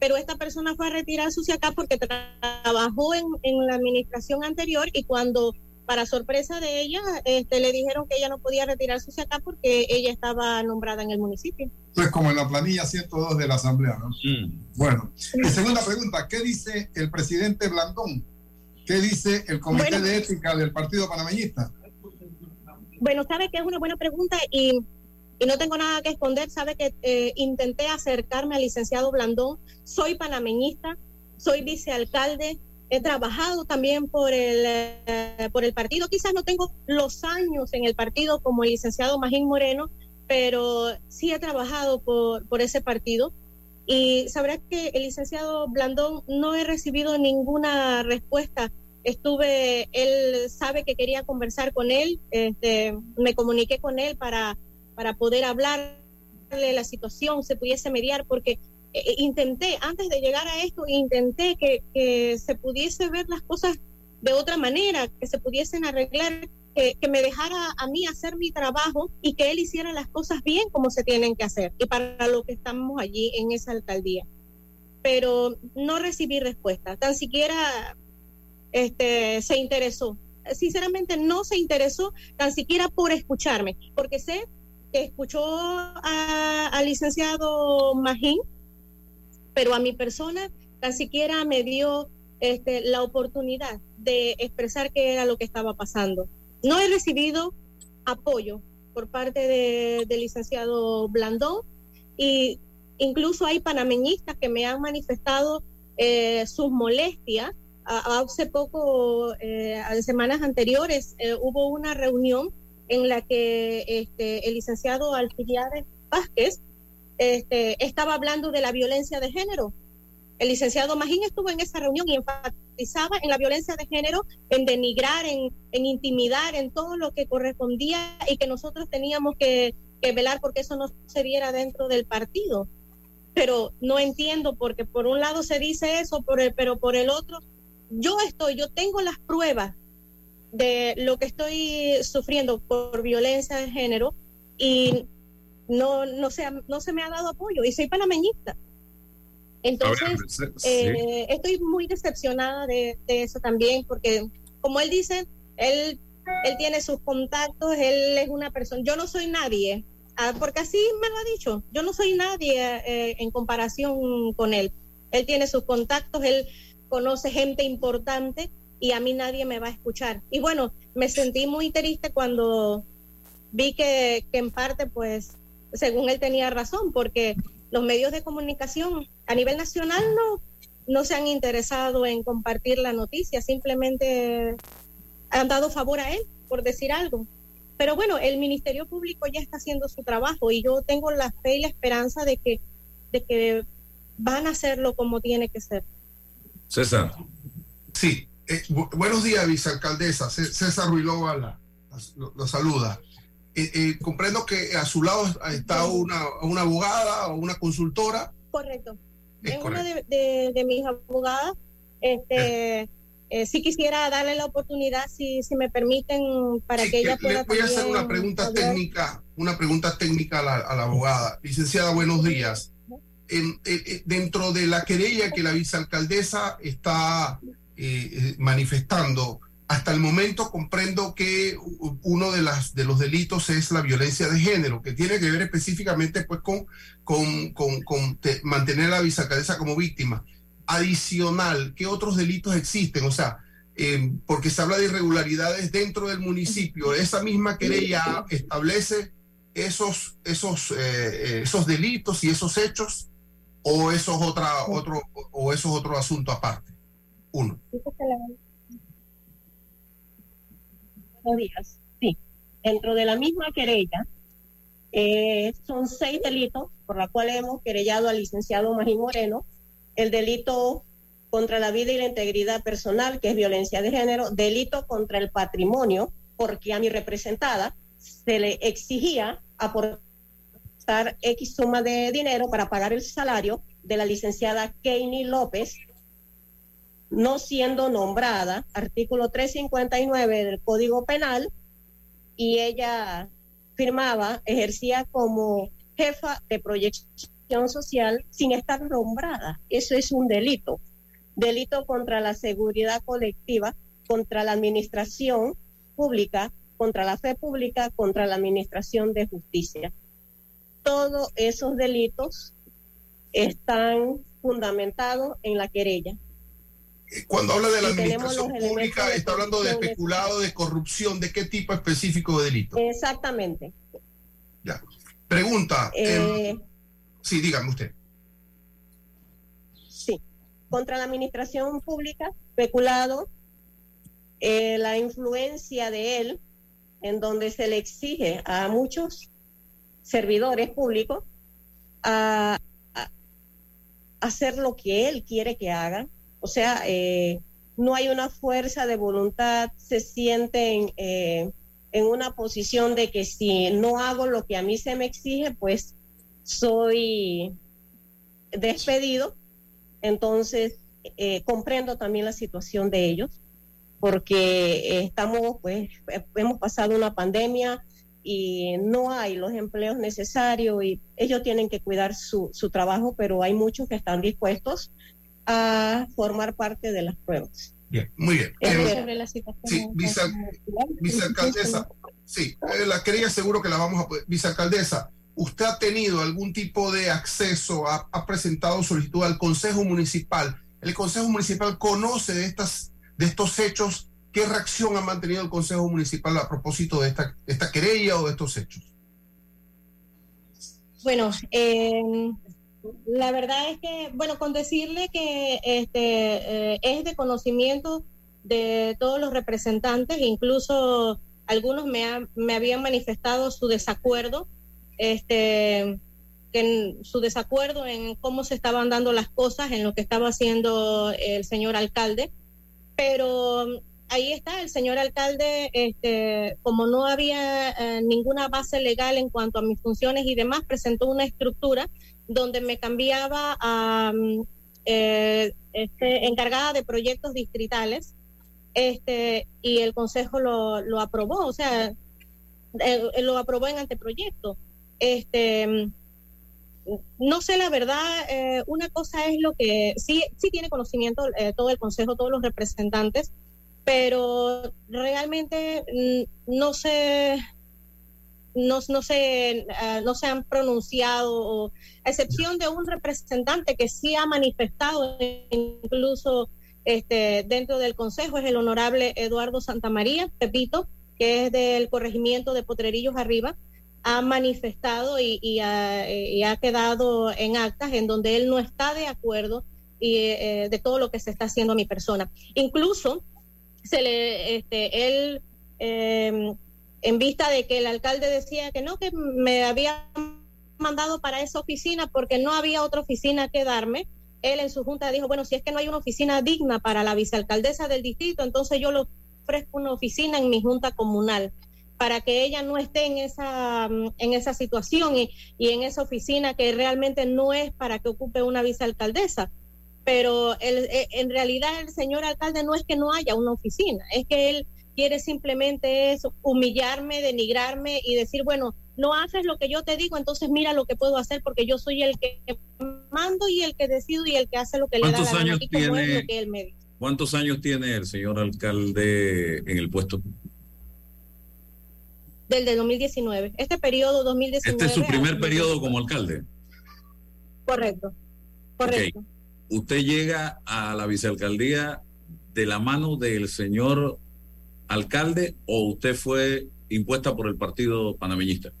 pero esta persona fue a retirar su CIACAP porque trabajó en, en la administración anterior y cuando para sorpresa de ella, este, le dijeron que ella no podía retirar su CIACAP porque ella estaba nombrada en el municipio. Entonces, como en la planilla 102 de la Asamblea, ¿no? Bueno, y segunda pregunta, ¿qué dice el presidente Blandón ¿Qué dice el Comité de Ética del Partido Panameñista? Bueno, sabe que es una buena pregunta y, y no tengo nada que esconder. Sabe que eh, intenté acercarme al licenciado Blandón. Soy panameñista, soy vicealcalde, he trabajado también por el, eh, por el partido. Quizás no tengo los años en el partido como el licenciado Magín Moreno, pero sí he trabajado por, por ese partido. Y sabrá que el licenciado Blandón no he recibido ninguna respuesta. Estuve, él sabe que quería conversar con él, este, me comuniqué con él para, para poder hablarle la situación, se pudiese mediar, porque eh, eh, intenté, antes de llegar a esto, intenté que, que, se pudiese ver las cosas de otra manera, que se pudiesen arreglar, que, me dejara a mí hacer mi trabajo y que él hiciera las cosas bien como se tienen que hacer y para lo que estamos allí en esa alcaldía. Pero no recibí respuesta, tan siquiera este, se interesó. Sinceramente no se interesó tan siquiera por escucharme, porque sé que escuchó al licenciado Magín, pero a mi persona tan siquiera me dio este, la oportunidad de expresar qué era lo que estaba pasando. No he recibido apoyo por parte del licenciado Blandón y incluso hay panameñistas que me han manifestado eh, sus molestias. Hace poco, eh, semanas anteriores, eh, hubo una reunión en la que este, el licenciado Alcibiades Vázquez este, estaba hablando de la violencia de género el licenciado Magín estuvo en esa reunión y enfatizaba en la violencia de género, en denigrar, en, intimidar, en todo lo que correspondía y que nosotros teníamos que, velar porque eso no se viera dentro del partido. Pero no entiendo porque por un lado se dice eso, pero por el otro, yo estoy, yo tengo las pruebas de lo que estoy sufriendo por violencia de género y no, no, se, no se me ha dado apoyo y soy panameñista. Entonces, eh, estoy muy decepcionada de, eso también, porque como él dice, él, él tiene sus contactos, él es una persona, yo no soy nadie, ah, porque así me lo ha dicho, yo no soy nadie eh, en comparación con él. Él tiene sus contactos, él conoce gente importante y a mí nadie me va a escuchar. Y bueno, me sentí muy triste cuando vi que, que en parte, pues, según él tenía razón, porque los medios de comunicación a nivel nacional no, no se han interesado en compartir la noticia, simplemente han dado favor a él, por decir algo. Pero bueno, el Ministerio Público ya está haciendo su trabajo y yo tengo la fe y la esperanza de que, de que van a hacerlo como tiene que ser. César. Sí, eh, buenos días, vicealcaldesa. César Ruilova la, lo saluda. Eh, eh, comprendo que a su lado está una, una abogada o una consultora. Correcto. Es, una de, mis abogadas. Este, eh, si quisiera darle la oportunidad, si, si me permiten, para que ella pueda. Le voy a hacer una pregunta técnica, una pregunta técnica a la, a la abogada. Licenciada, buenos días. En, dentro de la querella que la vicealcaldesa está manifestando, hasta el momento comprendo que uno de, las, los delitos es la violencia de género, que tiene que ver específicamente pues, con, con, con, mantener a la vicealcaldesa como víctima. Adicional, ¿qué otros delitos existen? O sea, eh, porque se habla de irregularidades dentro del municipio. ¿Esa misma querella establece esos, esos, eh, eh, esos delitos y esos hechos? ¿O eso es, otra, otro, o eso es otro asunto aparte? Uno días. Sí, dentro de la misma querella eh, son seis delitos por la cual hemos querellado al licenciado Magín Moreno. El delito contra la vida y la integridad personal, que es violencia de género, delito contra el patrimonio, porque a mi representada se le exigía aportar X suma de dinero para pagar el salario de la licenciada Keini López, no siendo nombrada, artículo 359 del Código Penal, y ella firmaba, ejercía como jefa de proyección social sin estar nombrada. Eso es un delito. Delito contra la seguridad colectiva, contra la administración pública, contra la fe pública, contra la administración de justicia. Todos esos delitos están fundamentados en la querella cuando habla de la administración pública, está hablando de especulado, de corrupción, ¿de qué tipo específico de delito? Exactamente. Ya. Pregunta. Eh, em, sí, dígame usted. Sí. Contra la administración pública, especulado, eh, la influencia de él, en donde se le exige a muchos servidores públicos a hacer lo que él quiere que hagan o sea, eh, no hay una fuerza de voluntad, se sienten eh, en una posición de que si no hago lo que a mí se me exige, pues soy despedido. Entonces, eh, comprendo también la situación de ellos, porque estamos, pues, hemos pasado una pandemia y no hay los empleos necesarios y ellos tienen que cuidar su, su trabajo, pero hay muchos que están dispuestos a formar parte de las pruebas. Bien, muy bien. Eh, sí, vicealcaldesa, sí, eh, la quería seguro que la vamos a Vicealcaldesa, ¿usted ha tenido algún tipo de acceso, ha, ha, presentado solicitud al Consejo Municipal? ¿El Consejo Municipal conoce de, estas, de estos hechos? ¿Qué reacción ha mantenido el Consejo Municipal a propósito de esta, esta querella o de estos hechos? Bueno, eh, la verdad es que, bueno, con decirle que este eh, es de conocimiento de todos los representantes, incluso algunos me, me habían manifestado su desacuerdo, este, que su desacuerdo en cómo se estaban dando las cosas, en lo que estaba haciendo el señor alcalde, pero ahí está, el señor alcalde, este, como no había eh, ninguna base legal en cuanto a mis funciones y demás, presentó una estructura donde me cambiaba a mm, eh, este, encargada de proyectos distritales, este, y el consejo lo, lo aprobó, o sea, eh, lo aprobó en anteproyecto. Este, mm, no sé la verdad, una cosa es lo que sí, sí tiene conocimiento todo el consejo, todos los representantes, pero realmente mm, no se no, no, se, ah, no se han pronunciado, a excepción de un representante que sí ha manifestado incluso este, dentro del Consejo, es el honorable Eduardo Santamaría, Pepito, que es del corregimiento de Potrerillos Arriba, ha manifestado y, ha, quedado en actas en donde él no está de acuerdo y, eh, de todo lo que se está haciendo a mi persona. Incluso se le, este, él, em, en vista de que el alcalde decía que no, que me había mandado para esa oficina porque no había otra oficina que darme, él en su junta dijo, bueno, si es que no hay una oficina digna para la vicealcaldesa del distrito, entonces yo le ofrezco una oficina en mi junta comunal para que ella no esté en esa, en esa situación y, y en esa oficina que realmente no es para que ocupe una vicealcaldesa pero el, eh, en realidad el señor alcalde no es que no haya una oficina, es que él quiere simplemente eso, humillarme, denigrarme y decir, bueno, no haces lo que yo te digo, entonces mira lo que puedo hacer porque yo soy el que mando y el que decido y el que hace lo que le da la años tiene, ¿Cuántos años tiene el señor alcalde en el puesto? Del de 2019. Este periodo 2019. Este es su primer periodo como alcalde. Correcto. Correcto usted llega a la vicealcaldía de la mano del señor alcalde o usted fue impuesta por el partido panameñista?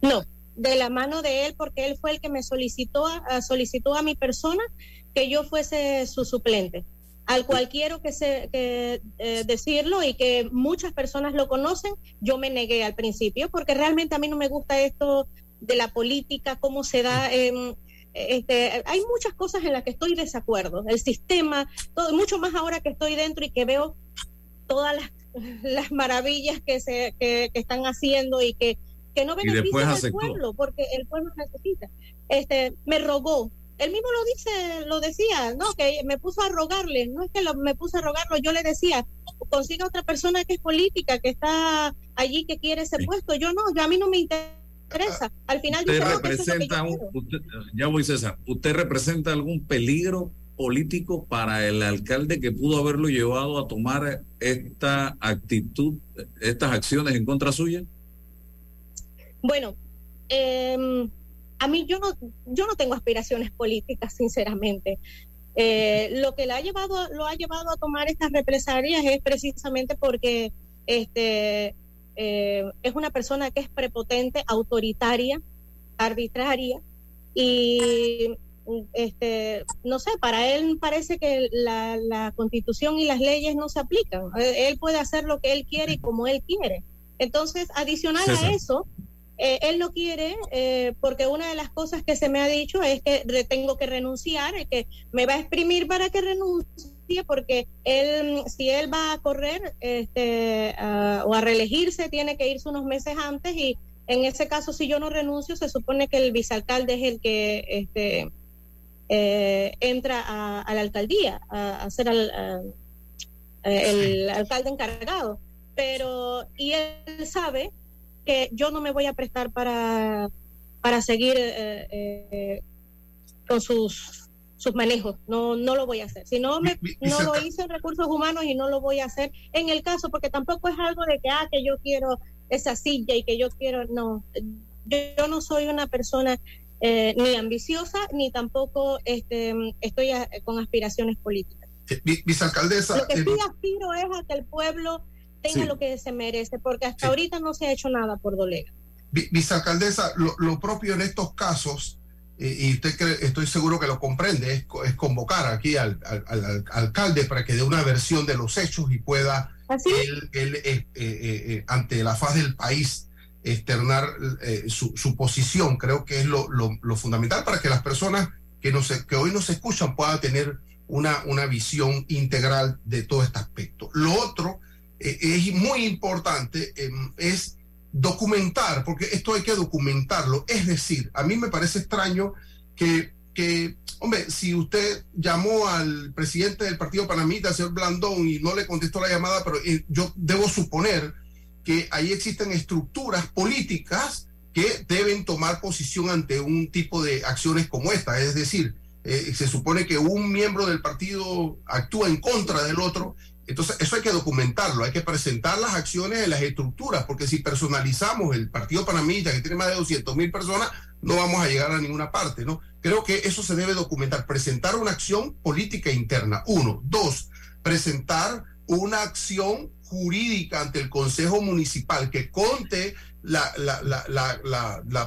No, de la mano de él porque él fue el que me solicitó a, solicitó a mi persona que yo fuese su suplente. Al cual quiero que se que, eh, decirlo y que muchas personas lo conocen, yo me negué al principio porque realmente a mí no me gusta esto de la política, cómo se da. en este, hay muchas cosas en las que estoy desacuerdo. El sistema, todo, mucho más ahora que estoy dentro y que veo todas las, las maravillas que se que, están haciendo y que, que no benefician al pueblo, porque el pueblo necesita. Este, me rogó. Él mismo lo dice, lo decía, ¿no? Que me puso a rogarle, no es que lo, me puso a rogarlo, yo le decía, consiga otra persona que es política, que está allí, que quiere ese puesto. Yo no, yo a mí no me interesa al final, usted representa, ya voy César, ¿usted representa algún peligro político para el alcalde que pudo haberlo llevado a tomar esta actitud, estas acciones en contra suya? Bueno, em, a mí yo no, yo no tengo aspiraciones políticas, sinceramente. Eh, lo que le ha llevado, lo ha llevado a tomar estas represalias es precisamente porque este, eh, es una persona que es prepotente, autoritaria, arbitraria y este, no sé, para él parece que la, constitución y las leyes no se aplican. Eh, él puede hacer lo que él quiere y como él quiere. Entonces, adicional a eso, eh, él no quiere, porque una de las cosas que se me ha dicho es que tengo que renunciar, que me va a exprimir para que renuncie porque él, si él va a correr este, o a reelegirse, tiene que irse unos meses antes y en ese caso, si yo no renuncio, se supone que el vicealcalde es el que este, eh, entra a, la alcaldía, a, ser el alcalde encargado. Pero, y él sabe que yo no me voy a prestar para, para seguir eh, eh, con sus sus manejos. No, no lo voy a hacer. Si no, me, no lo hice en recursos humanos y no lo voy a hacer en el caso, porque tampoco es algo de que, ah, que yo quiero esa silla y que yo quiero, no. Yo, no soy una persona eh, ni ambiciosa ni tampoco este, estoy con aspiraciones políticas. Vicealcaldesa. Lo que sí aspiro es a que el pueblo tenga lo que se merece, porque hasta ahorita no se ha hecho nada por Dolega. Vicealcaldesa, lo, lo propio en estos casos y usted estoy seguro que lo comprende, es, es convocar aquí al, al, alcalde para que dé una versión de los hechos y pueda él, eh, eh, eh, ante la faz del país externar eh, su, posición. Creo que es lo, fundamental para que las personas que, nos, que hoy nos escuchan puedan tener una, una visión integral de todo este aspecto. Lo otro es muy importante, em, es documentar, porque esto hay que documentarlo. Es decir, a mí me parece extraño que, que hombre, si usted llamó al presidente del partido panamita, señor Blandón, y no le contestó la llamada, pero eh, yo debo suponer que ahí existen estructuras políticas que deben tomar posición ante un tipo de acciones como esta. Es decir, eh, se supone que un miembro del partido actúa en contra del otro. Entonces, eso hay que documentarlo, hay que presentar las acciones en las estructuras, porque si personalizamos el partido panamita, que tiene más de 200 mil personas, no vamos a llegar a ninguna parte, ¿no? Creo que eso se debe documentar, presentar una acción política interna, uno. Dos, presentar una acción jurídica ante el Consejo Municipal que conte la,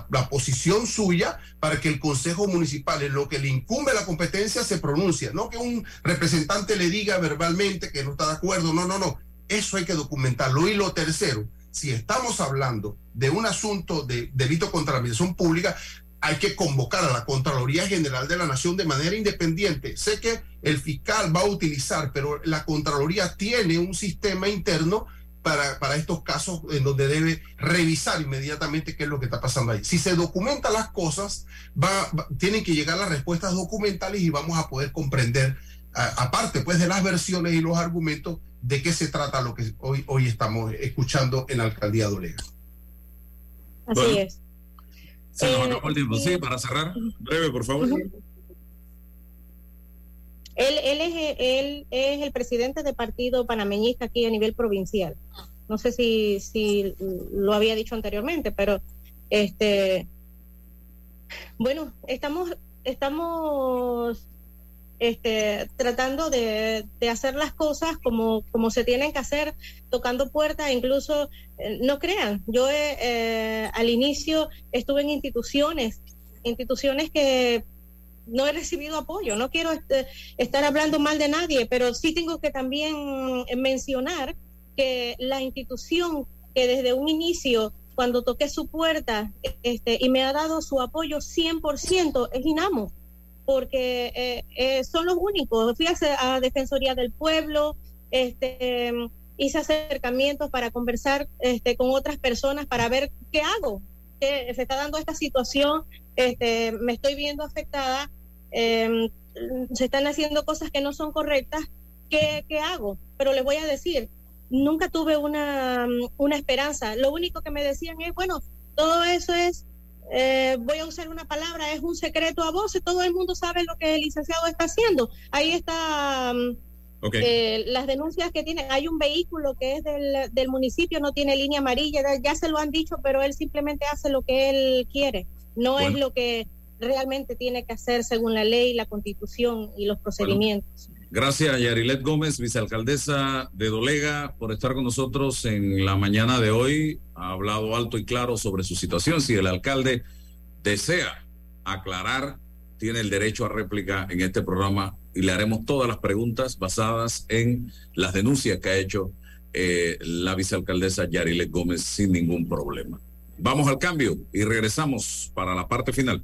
la, posición suya para que el Consejo Municipal, en lo que le incumbe la competencia, se pronuncie. No que un representante le diga verbalmente que no está de acuerdo, no, no, no. Eso hay que documentarlo. Y lo tercero, si estamos hablando de un asunto de delito contra la administración pública, hay que convocar a la Contraloría General de la Nación de manera independiente. Sé que el fiscal va a utilizar, pero la Contraloría tiene un sistema interno para, para, estos casos en donde debe revisar inmediatamente qué es lo que está pasando ahí. Si se documentan las cosas, va, tienen que llegar las respuestas documentales y vamos a poder comprender, aparte pues de las versiones y los argumentos, de qué se trata lo que hoy, hoy estamos escuchando en la alcaldía de Olega. Así es. Se nos acabó el tiempo. Sí, para cerrar, breve, por favor. Él, él, es, el presidente de partido panameñista aquí a nivel provincial. No sé si, lo había dicho anteriormente, pero este bueno, estamos, este, tratando de, hacer las cosas como, se tienen que hacer, tocando puertas, incluso, eh, no crean, yo eh, al inicio estuve en instituciones, instituciones que no he recibido apoyo, no quiero este, estar hablando mal de nadie, pero sí tengo que también mencionar que la institución que desde un inicio cuando toqué su puerta este, y me ha dado su apoyo 100% es INAMO porque eh, eh, son los únicos. Fui a, Defensoría del Pueblo, este, hice acercamientos para conversar este, con otras personas para ver qué hago. Que se está dando esta situación, este, me estoy viendo afectada, em, se están haciendo cosas que no son correctas, ¿qué, ¿qué hago? Pero les voy a decir, nunca tuve una, una esperanza. Lo único que me decían es, bueno, todo eso es eh, voy a usar una palabra, es un secreto a voces, todo el mundo sabe lo que el licenciado está haciendo. Ahí está mm, eh, las denuncias que tienen. Hay un vehículo que es del, del, municipio, no tiene línea amarilla, ya se lo han dicho, pero él simplemente hace lo que él quiere, no es lo que realmente tiene que hacer según la ley, la constitución y los procedimientos. Gracias Yarilet Gómez, vicealcaldesa de Dolega, por estar con nosotros en la mañana de hoy. Ha hablado alto y claro sobre su situación. Si el alcalde desea aclarar, tiene el derecho a réplica en este programa y le haremos todas las preguntas basadas en las denuncias que ha hecho eh, la vicealcaldesa Yarilet Gómez sin ningún problema. Vamos al cambio y regresamos para la parte final.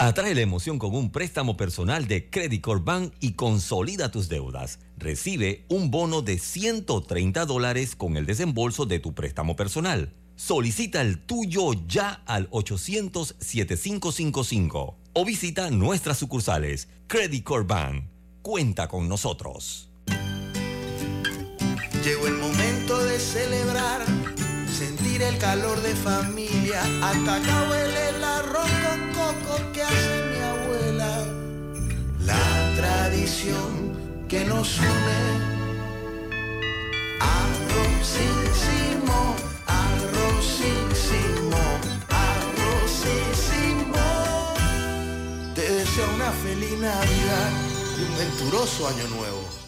Atrae la emoción con un préstamo personal de Credit Corp Bank y consolida tus deudas. Recibe un bono de 130 dólares con el desembolso de tu préstamo personal. Solicita el tuyo ya al 800-7555 o visita nuestras sucursales. Credit Corp Bank. Cuenta con nosotros. Llegó el momento de celebrar, sentir el calor de familia. Hasta acá huele el arroz que hace mi abuela. La tradición que nos une. Arrozísimo, arrozísimo, arrozísimo. Te deseo una feliz Navidad y un venturoso año nuevo.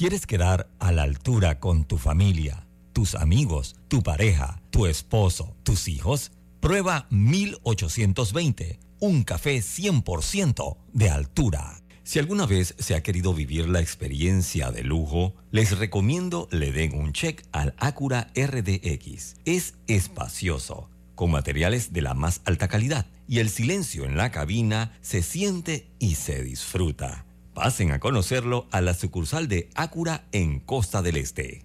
¿Quieres quedar a la altura con tu familia, tus amigos, tu pareja, tu esposo, tus hijos? Prueba 1820, un café 100% de altura. Si alguna vez se ha querido vivir la experiencia de lujo, les recomiendo le den un check al Acura RDX. Es espacioso, con materiales de la más alta calidad y el silencio en la cabina se siente y se disfruta. Pasen a conocerlo a la sucursal de Acura en Costa del Este.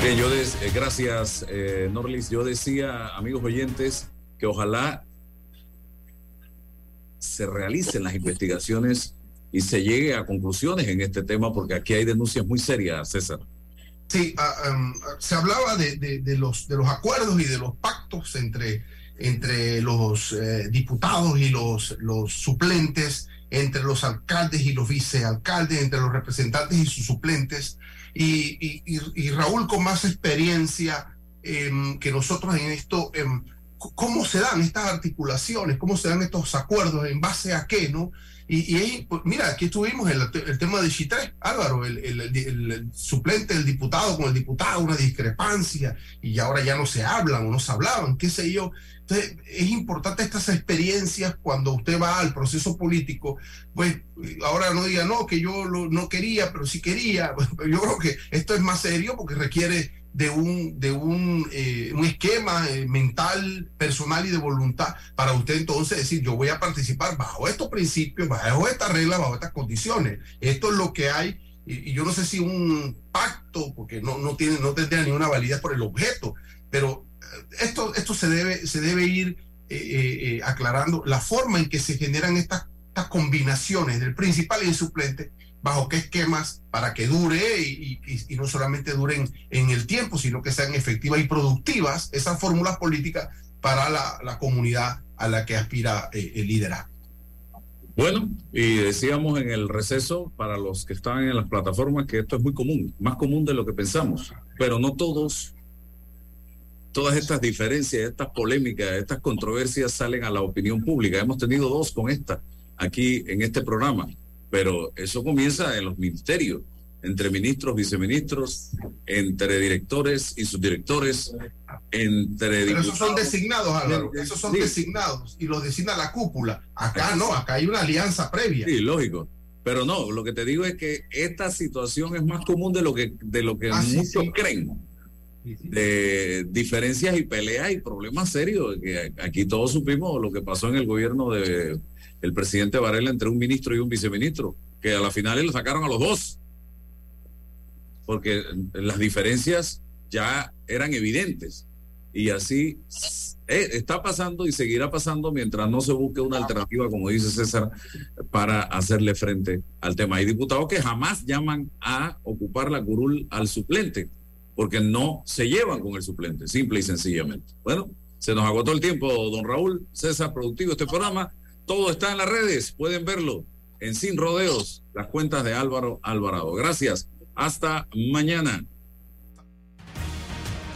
Bien, yo des, eh, gracias, eh, Norlis. Yo decía, amigos oyentes, que ojalá se realicen las investigaciones y se llegue a conclusiones en este tema, porque aquí hay denuncias muy serias, César. Sí, ah, um, se hablaba de, de- de los, de los acuerdos y de los pactos entre, entre los eh, diputados y los, los suplentes, entre los alcaldes y los vicealcaldes, entre los representantes y sus suplentes. Y, y- y- y Raúl, con más experiencia em, que nosotros en esto, c- ¿cómo se dan estas articulaciones? ¿Cómo se dan estos acuerdos? ¿En base a qué? ¿no? Y, y ahí, pues, mira, aquí estuvimos en el, el tema de Chitré, Álvaro, el, el- el- el suplente del diputado con el diputado, una discrepancia, y ahora ya no se hablan o no se hablaban, qué sé yo. Entonces, es importante estas experiencias cuando usted va al proceso político, pues ahora no diga, no, que yo lo- no quería, pero sí quería. Yo creo que esto es más serio porque requiere de un, de un, eh, un esquema eh, mental, personal y de voluntad para usted entonces decir, yo voy a participar bajo estos principios, bajo estas reglas, bajo estas condiciones. Esto es lo que hay, y, yo no sé si un pacto, porque no, no, tiene, no tendría ninguna validez por el objeto, pero eh, esto, esto se, debe, se debe ir aclarando la forma en que se generan estas, estas combinaciones del principal y el suplente bajo qué esquemas para que dure y, no solamente duren en el tiempo, sino que sean efectivas y productivas esas fórmulas políticas para la, la comunidad a la que aspira eh, el liderazgo. Bueno, y decíamos en el receso para los que están en las plataformas que esto es muy común, más común de lo que pensamos, pero no todos, todas estas diferencias, estas polémicas, estas controversias salen a la opinión pública. Hemos tenido dos con esta aquí en este programa, pero eso comienza en los ministerios, entre ministros, viceministros, entre directores y subdirectores, entre Pero esos son designados, Álvaro, esos son Sí. designados y los designa la cúpula. Acá no, acá hay una alianza previa. Sí, lógico. Pero no, lo que te digo es que esta situación es más común de lo que, de lo que Ah, sí, muchos sí. creen. De diferencias y peleas y problemas serios. Que aquí todos supimos lo que pasó en el gobierno de el presidente Varela entre un ministro y un viceministro, que a la final le sacaron a los dos. Porque las diferencias ya eran evidentes. Y así eh, está pasando y seguirá pasando mientras no se busque una alternativa, como dice César, para hacerle frente al tema. Hay diputados que jamás llaman a ocupar la curul al suplente, porque no se llevan con el suplente, simple y sencillamente. Bueno, se nos agotó el tiempo, don Raúl, César, productivo este programa. Todo está en las redes, pueden verlo en Sin Rodeos, las cuentas de Álvaro Alvarado. Gracias, hasta mañana.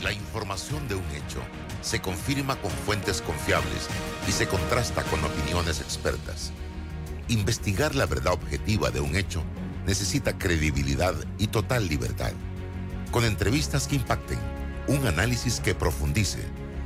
La información de un hecho se confirma con fuentes confiables y se contrasta con opiniones expertas. Investigar la verdad objetiva de un hecho necesita credibilidad y total libertad. Con entrevistas que impacten, un análisis que profundice